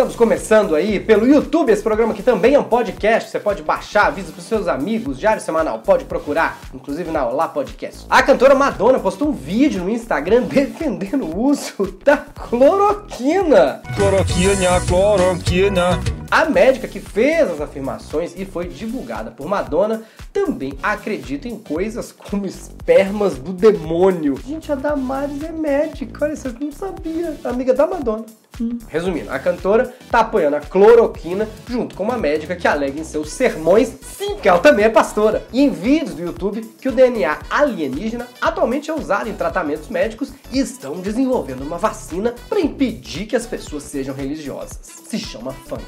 Estamos começando aí pelo YouTube, esse programa que também é um podcast. Você pode baixar, avisa pros seus amigos, diário semanal, pode procurar, inclusive na Olá Podcast. A cantora Madonna postou um vídeo no Instagram defendendo o uso da cloroquina. Cloroquina, cloroquina. A médica que fez as afirmações e foi divulgada por Madonna também acredita em coisas como espermas do demônio. Gente, a Damares é médica, olha, você não sabia. Amiga da Madonna. Resumindo, a cantora tá apoiando a cloroquina junto com uma médica que alega em seus sermões, sim, que ela também é pastora, e em vídeos do YouTube que o DNA alienígena atualmente é usado em tratamentos médicos e estão desenvolvendo uma vacina para impedir que as pessoas sejam religiosas. Se chama funk.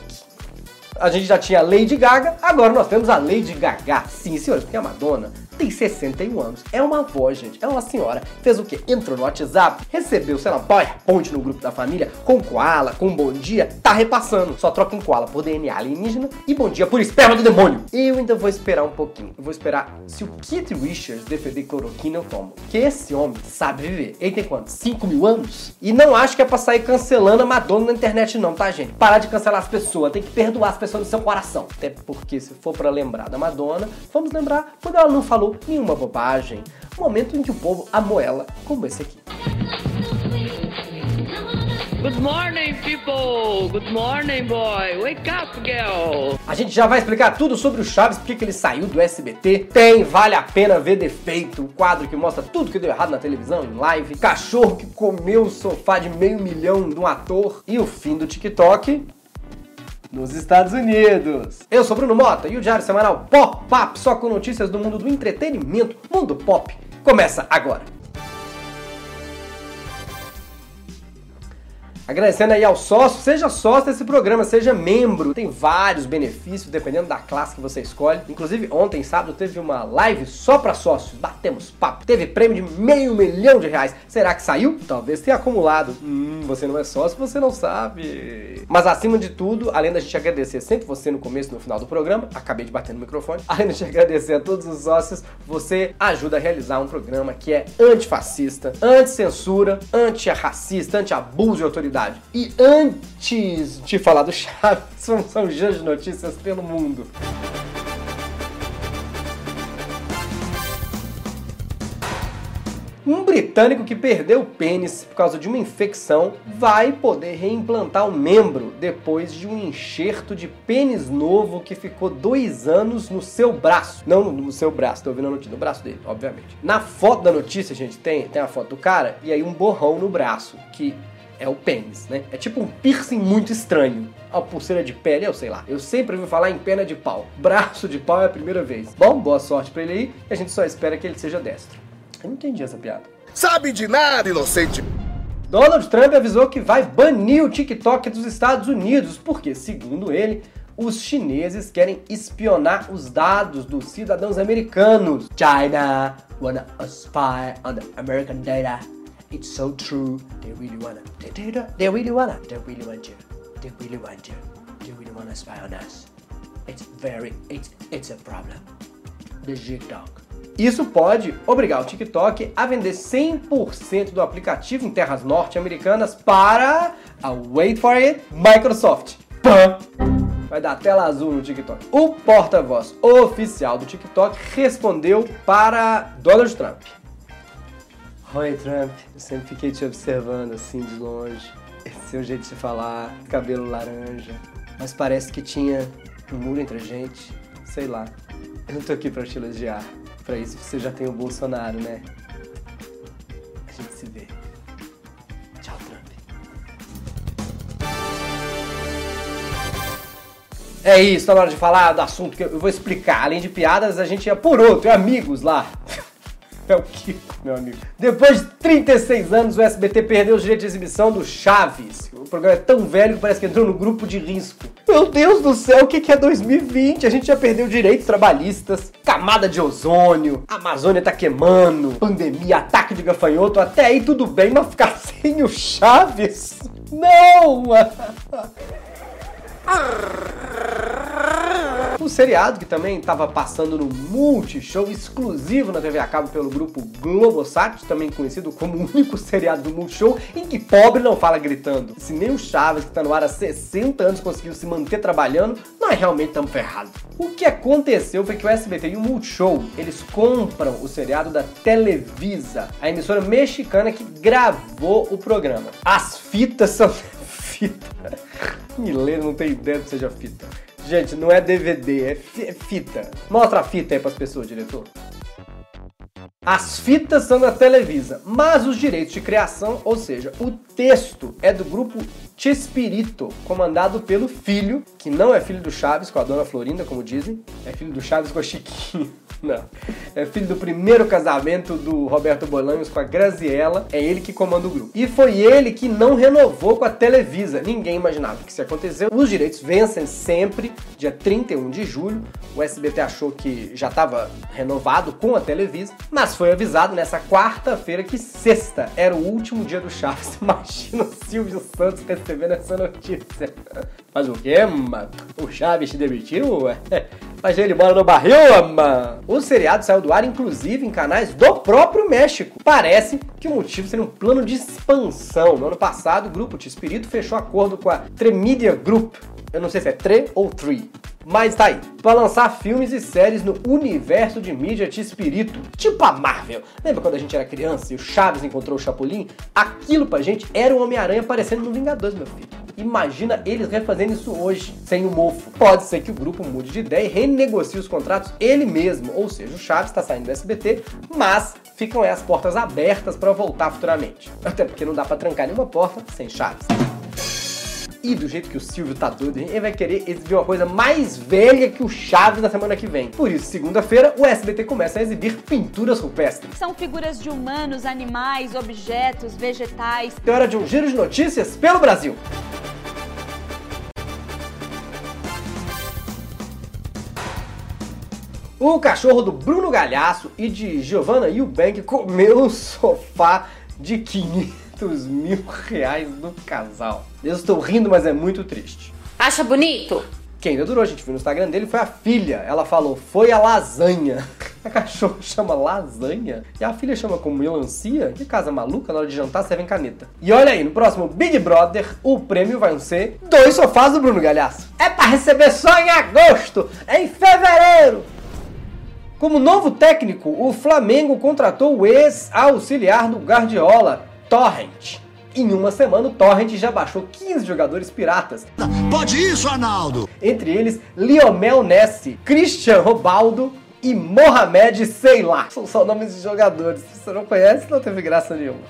A gente já tinha a Lady Gaga, agora nós temos a Lady Gaga. Sim, senhores, porque a Madonna tem 61 anos. É uma avó, gente. É uma senhora. Fez o quê? Entrou no WhatsApp, recebeu, sei lá, PowerPoint no grupo da família, com koala, com bom dia, tá repassando. Só troca um koala por DNA alienígena e bom dia por esperma do demônio. Eu ainda vou esperar um pouquinho. Eu vou esperar se o Keith Richards defender cloroquina, eu tomo. Que esse homem sabe viver. Ele tem quantos? 5 mil anos? E não acho que é pra sair cancelando a Madonna na internet, não, tá, gente? Parar de cancelar as pessoas. Tem que perdoar as pessoas no seu coração. Até porque, se for para lembrar da Madonna, vamos lembrar quando ela não falou nenhuma bobagem. Um momento em que o povo amou ela, como esse aqui. Good morning, people! Good morning, boy! Wake up, girl! A gente já vai explicar tudo sobre o Chaves, porque que ele saiu do SBT. Tem Vale a Pena Ver Defeito, o quadro que mostra tudo que deu errado na televisão, em live. Cachorro que comeu o sofá de meio milhão de um ator. E o fim do TikTok nos Estados Unidos. Eu sou Bruno Mota e o Diário Semanal Pop Pop, só com notícias do mundo do entretenimento, mundo pop, começa agora. Agradecendo aí ao sócio, seja sócio desse programa, seja membro. Tem vários benefícios dependendo da classe que você escolhe. Inclusive, ontem, sábado, teve uma live só para sócios. Batemos papo. Teve prêmio de meio milhão de reais. Será que saiu? Talvez tenha acumulado. Hum, você não é sócio, você não sabe. Mas acima de tudo, além da gente agradecer sempre você no começo e no final do programa, acabei de bater no microfone. Além de agradecer a todos os sócios, você ajuda a realizar um programa que é antifascista, anti-censura, anti-racista, anti-abuso de autoridade e antes de falar do Chaves, são, são de notícias pelo mundo. Um britânico que perdeu o pênis por causa de uma infecção vai poder reimplantar o membro depois de um enxerto de pênis novo que ficou dois anos no seu braço. Não no seu braço, tô ouvindo a notícia, no braço dele, obviamente. Na foto da notícia, gente, tem, tem a foto do cara e aí um borrão no braço, que é o pênis, né? É tipo um piercing muito estranho. A pulseira de pele, eu sei lá. Eu sempre ouvi falar em pena de pau. Braço de pau é a primeira vez. Bom, boa sorte pra ele aí. E a gente só espera que ele seja destro. Eu não entendi essa piada. Sabe de nada, inocente. Donald Trump avisou que vai banir o TikTok dos Estados Unidos, porque, segundo ele, os chineses querem espionar os dados dos cidadãos americanos. China wanna spy on the American data. It's so true. They really wanna. They, they, they really wanna. They really want you. They really want you. They really wanna spy on us. It's very. It's it's a problem. The TikTok. Isso pode obrigar o TikTok a vender 100% do aplicativo em terras norte-americanas para a wait for it Microsoft. Pã! Vai dar tela azul no TikTok. O porta-voz oficial do TikTok respondeu para Donald Trump. Oi, Trump. Eu sempre fiquei te observando assim de longe. Esse seu jeito de falar, cabelo laranja. Mas parece que tinha um muro entre a gente. Sei lá. Eu não tô aqui pra te elogiar. Pra isso você já tem o Bolsonaro, né? A gente se vê. Tchau, Trump. É isso, tá na hora de falar do assunto que eu vou explicar. Além de piadas, a gente ia por outro, é amigos lá. É o Kiko, meu amigo. Depois de 36 anos, o SBT perdeu os direitos de exibição do Chaves. O programa é tão velho que parece que entrou no grupo de risco. Meu Deus do céu, o que é 2020? A gente já perdeu direitos trabalhistas, camada de ozônio, Amazônia tá queimando, pandemia, ataque de gafanhoto, até aí tudo bem, mas ficar sem o Chaves? Não! seriado que também estava passando no Multishow, exclusivo na TV a cabo pelo grupo Globosat, também conhecido como o único seriado do Multishow em que pobre não fala gritando. Se nem o Chaves, que está no ar há 60 anos, conseguiu se manter trabalhando, nós realmente estamos ferrados. O que aconteceu foi que o SBT e o Multishow, eles compram o seriado da Televisa, a emissora mexicana que gravou o programa. As fitas são fita. Mileiro não tem ideia do que seja fita. Gente, não é DVD, é, é fita. Mostra a fita aí pras pessoas, diretor. As fitas são da Televisa, mas os direitos de criação, ou seja, o texto, é do grupo Chespirito, comandado pelo filho, que não é filho do Chaves com a dona Florinda, como dizem, é filho do Chaves com a Chiquinho. Não. É filho do primeiro casamento do Roberto Bolanhos com a Graziella. É ele que comanda o grupo. E foi ele que não renovou com a Televisa. Ninguém imaginava que isso ia acontecer. Os direitos vencem sempre, dia 31 de julho. O SBT achou que já estava renovado com a Televisa, mas foi avisado nessa quarta-feira que sexta era o último dia do Chaves. Imagina o Silvio Santos essa notícia. Mas o quê, mano? O Chaves te demitiu? Mas ele mora no barril, mano. O seriado saiu do ar, inclusive, em canais do próprio México. Parece que o motivo seria um plano de expansão. No ano passado, o grupo T-Espírito fechou acordo com a Tremedia Group. Eu não sei se é Tre ou Tree. Mas tá aí, para lançar filmes e séries no universo de mídia T-Espírito, tipo a Marvel. Lembra quando a gente era criança e o Chaves encontrou o Chapolin? Aquilo pra gente era o Homem-Aranha aparecendo no Vingadores, meu filho. Imagina eles refazendo isso hoje, sem o mofo. Pode ser que o grupo mude de ideia e renegocie os contratos ele mesmo, ou seja, o Chaves está saindo do SBT, mas ficam aí as portas abertas para voltar futuramente. Até porque não dá para trancar nenhuma porta sem Chaves. E do jeito que o Silvio tá doido, ele vai querer exibir uma coisa mais velha que o Chaves na semana que vem. Por isso, segunda-feira, o SBT começa a exibir pinturas rupestres. São figuras de humanos, animais, objetos, vegetais. É hora de um giro de notícias pelo Brasil. O cachorro do Bruno Galhaço e de Giovanna Eubank comeu o sofá de 500 mil reais do casal. Eu estou rindo, mas é muito triste. Acha bonito? Quem ainda durou, a gente viu no Instagram dele, foi a filha. Ela falou, foi a lasanha. A cachorra chama lasanha e a filha chama como melancia. Que casa maluca, na hora de jantar servem caneta. E olha aí, no próximo Big Brother, o prêmio vai ser dois sofás do Bruno Galhaço. É pra receber só em agosto, em fevereiro. Como novo técnico, o Flamengo contratou o ex-auxiliar do Guardiola, Torrent. Em uma semana, o Torrent já baixou 15 jogadores piratas, Pode isso, Arnaldo! entre eles Lionel Messi, Christian Robaldo e Mohamed sei lá. São só nomes de jogadores. Se você não conhece, não teve graça nenhuma.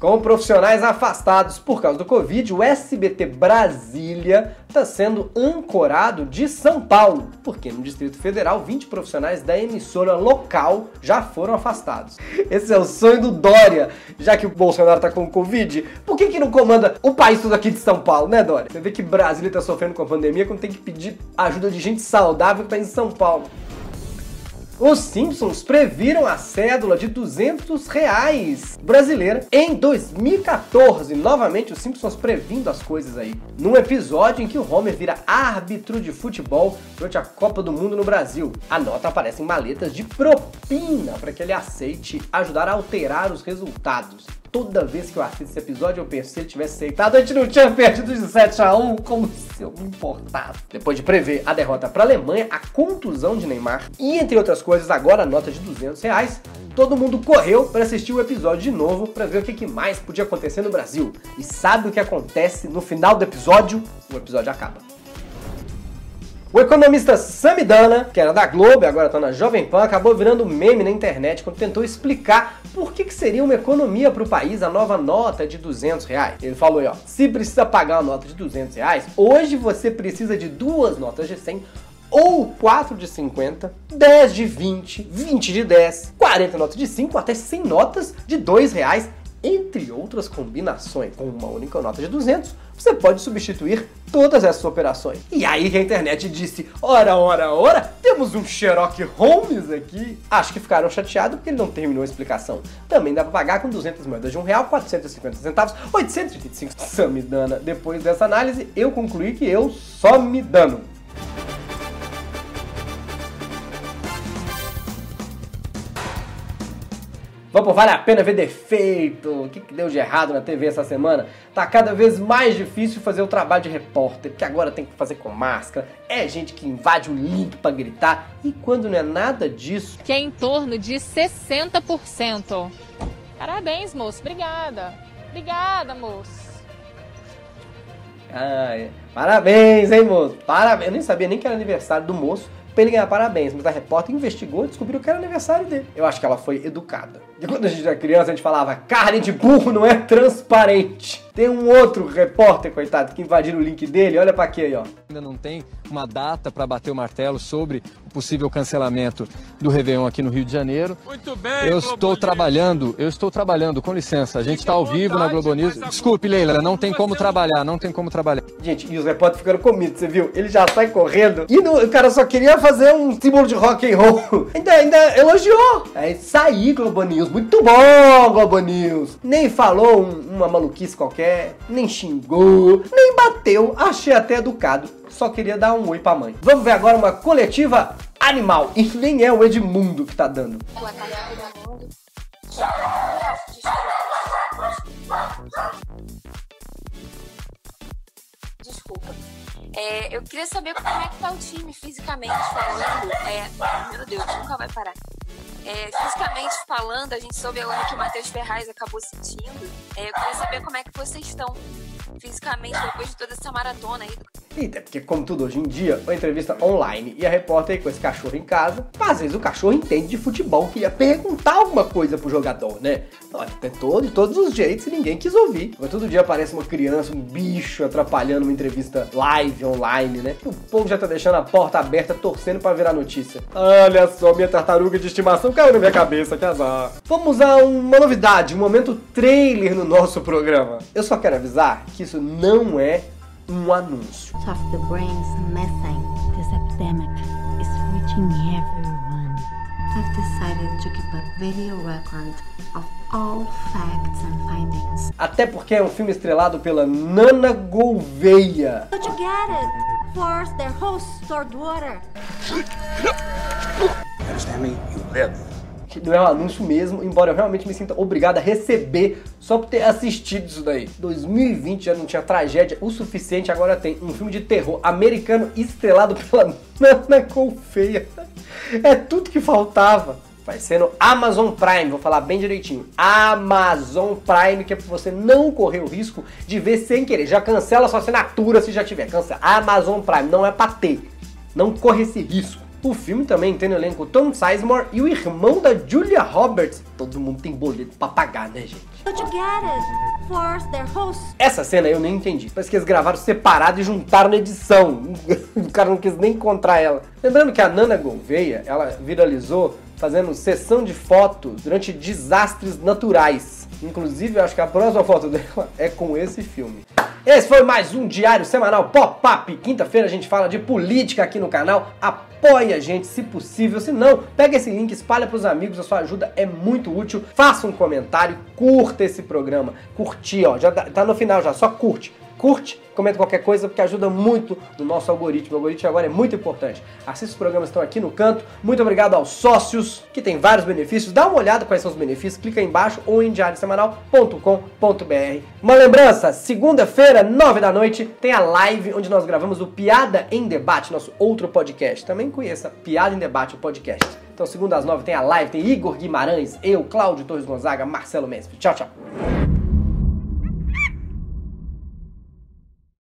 Com profissionais afastados por causa do Covid, o SBT Brasília está sendo ancorado de São Paulo, porque no Distrito Federal 20 profissionais da emissora local já foram afastados. Esse é o sonho do Dória, já que o Bolsonaro tá com Covid. Por que, que não comanda o país todo aqui de São Paulo, né, Dória? Você vê que Brasília tá sofrendo com a pandemia quando tem que pedir ajuda de gente saudável que tá em São Paulo. Os Simpsons previram a cédula de 200 reais brasileira em 2014. Novamente, os Simpsons previndo as coisas aí. Num episódio em que o Homer vira árbitro de futebol durante a Copa do Mundo no Brasil. A nota aparece em maletas de propina para que ele aceite ajudar a alterar os resultados. Toda vez que eu assisto esse episódio, eu penso, se ele tivesse aceitado, a gente não tinha perdido de 7 a 1 como se eu me importasse. Depois de prever a derrota para a Alemanha, a contusão de Neymar e, entre outras coisas, agora a nota de 200 reais, todo mundo correu para assistir o episódio de novo para ver o que mais podia acontecer no Brasil. E sabe o que acontece no final do episódio? O episódio acaba. O economista Samidana, que era da Globo e agora tá na Jovem Pan, acabou virando meme na internet quando tentou explicar por que, que seria uma economia para o país a nova nota de 200 reais. Ele falou aí, ó, se precisa pagar uma nota de 200 reais, hoje você precisa de duas notas de 100 ou 4 de 50, 10 de 20, 20 de 10, 40 notas de 5, até 100 notas de 2 reais, entre outras combinações. Com uma única nota de 200, você pode substituir todas essas operações. E aí que a internet disse, ora, ora, ora, temos um Sherlock Holmes aqui. Acho que ficaram chateados porque ele não terminou a explicação. Também dá pra pagar com 200 moedas de um real, 450 centavos, 835 Samidana. Depois dessa análise, eu concluí que eu só me dano. Vamos, vale a pena ver defeito. O que, que deu de errado na TV essa semana? Tá cada vez mais difícil fazer o trabalho de repórter, porque agora tem que fazer com máscara, é gente que invade o link pra gritar, e quando não é nada disso, que é em torno de 60%. Parabéns, moço. Obrigada. Obrigada, moço. Ah, é. Parabéns, hein, moço? Parabéns. Eu nem sabia nem que era aniversário do moço pra ele ganhar parabéns, mas a repórter investigou e descobriu que era aniversário dele. Eu acho que ela foi educada. E quando a gente era criança, a gente falava: carne de burro não é transparente. Tem um outro repórter, coitado, que invadiram o link dele. Olha pra aqui aí, ó. Ainda não tem uma data para bater o martelo sobre o possível cancelamento do Réveillon aqui no Rio de Janeiro. Muito bem, Eu estou trabalhando, eu estou trabalhando, com licença. A gente está ao vivo na Globo News. Desculpe, Leila, não tem como trabalhar, não tem como trabalhar. Gente, e os repórteres ficaram comidos, você viu? Ele já sai correndo. E no- o cara só queria fazer um símbolo de rock and roll. Ainda, ainda elogiou. Aí saí, Globo News. Muito bom, Globo News. Nem falou um- uma maluquice qualquer, nem xingou, nem bateu. Achei até educado. Só queria dar um oi pra mãe. Vamos ver agora uma coletiva animal. E nem é o Edmundo que tá dando. Desculpa. É, eu queria saber como é que tá o time fisicamente falando. É, meu Deus, nunca vai parar. É, fisicamente falando, a gente soube agora que o Matheus Ferraz acabou sentindo. É, eu queria saber como é que vocês estão fisicamente depois de toda essa maratona aí. Eita, porque como tudo hoje em dia, uma entrevista online e a repórter com esse cachorro em casa, às vezes o cachorro entende de futebol, queria perguntar alguma coisa pro jogador, né? Olha, tentou de todos os jeitos e ninguém quis ouvir. Mas todo dia aparece uma criança, um bicho atrapalhando uma entrevista live, online, né? O povo já tá deixando a porta aberta, torcendo pra virar notícia. Olha só, minha tartaruga de estimação caiu na minha cabeça, que azar. Vamos a uma novidade, um momento trailer no nosso programa. Eu só quero avisar que isso não é um anúncio. of the brain's missing. This epidemic is reaching everyone. I've decided to keep a video record of all facts and findings. Até porque é um filme estrelado pela Nana Gouveia. Don't you get it? Force their hosts toward water. Understand me? You live. Não é um anúncio mesmo, embora eu realmente me sinta obrigado a receber só por ter assistido isso daí. 2020 já não tinha tragédia o suficiente, agora tem um filme de terror americano estrelado pela Nana Gouveia. É tudo que faltava. Vai ser no Amazon Prime, vou falar bem direitinho. Amazon Prime, que é pra você não correr o risco de ver sem querer. Já cancela sua assinatura se já tiver. Cancela. Amazon Prime, não é pra ter. Não corre esse risco. O filme também tem no elenco Tom Sizemore e o irmão da Julia Roberts. Todo mundo tem boleto pra pagar, né, gente? Essa cena eu nem entendi. Parece que eles gravaram separado e juntaram na edição. o cara não quis nem encontrar ela. Lembrando que a Nana Gouveia, ela viralizou fazendo sessão de fotos durante desastres naturais. Inclusive, eu acho que a próxima foto dela é com esse filme. Esse foi mais um Diário Semanal Pop-Up. Quinta-feira a gente fala de política aqui no canal. Apoie a gente se possível. Se não, pega esse link, espalha pros amigos. A sua ajuda é muito útil. Faça um comentário, curta esse programa. Curtir, ó. Já dá- tá no final já, só curte. Curte, comenta qualquer coisa, porque ajuda muito no nosso algoritmo. O algoritmo agora é muito importante. Assista os programas que estão aqui no canto. Muito obrigado aos sócios, que tem vários benefícios. Dá uma olhada quais são os benefícios, clica aí embaixo ou em diariosemanal.com.br. Uma lembrança, segunda-feira, nove da noite, tem a live onde nós gravamos o Piada em Debate, nosso outro podcast. Também conheça Piada em Debate, o podcast. Então, segunda às nove tem a live, tem Igor Guimarães, eu, Cláudio Torres Gonzaga, Marcelo Mestre. Tchau, tchau.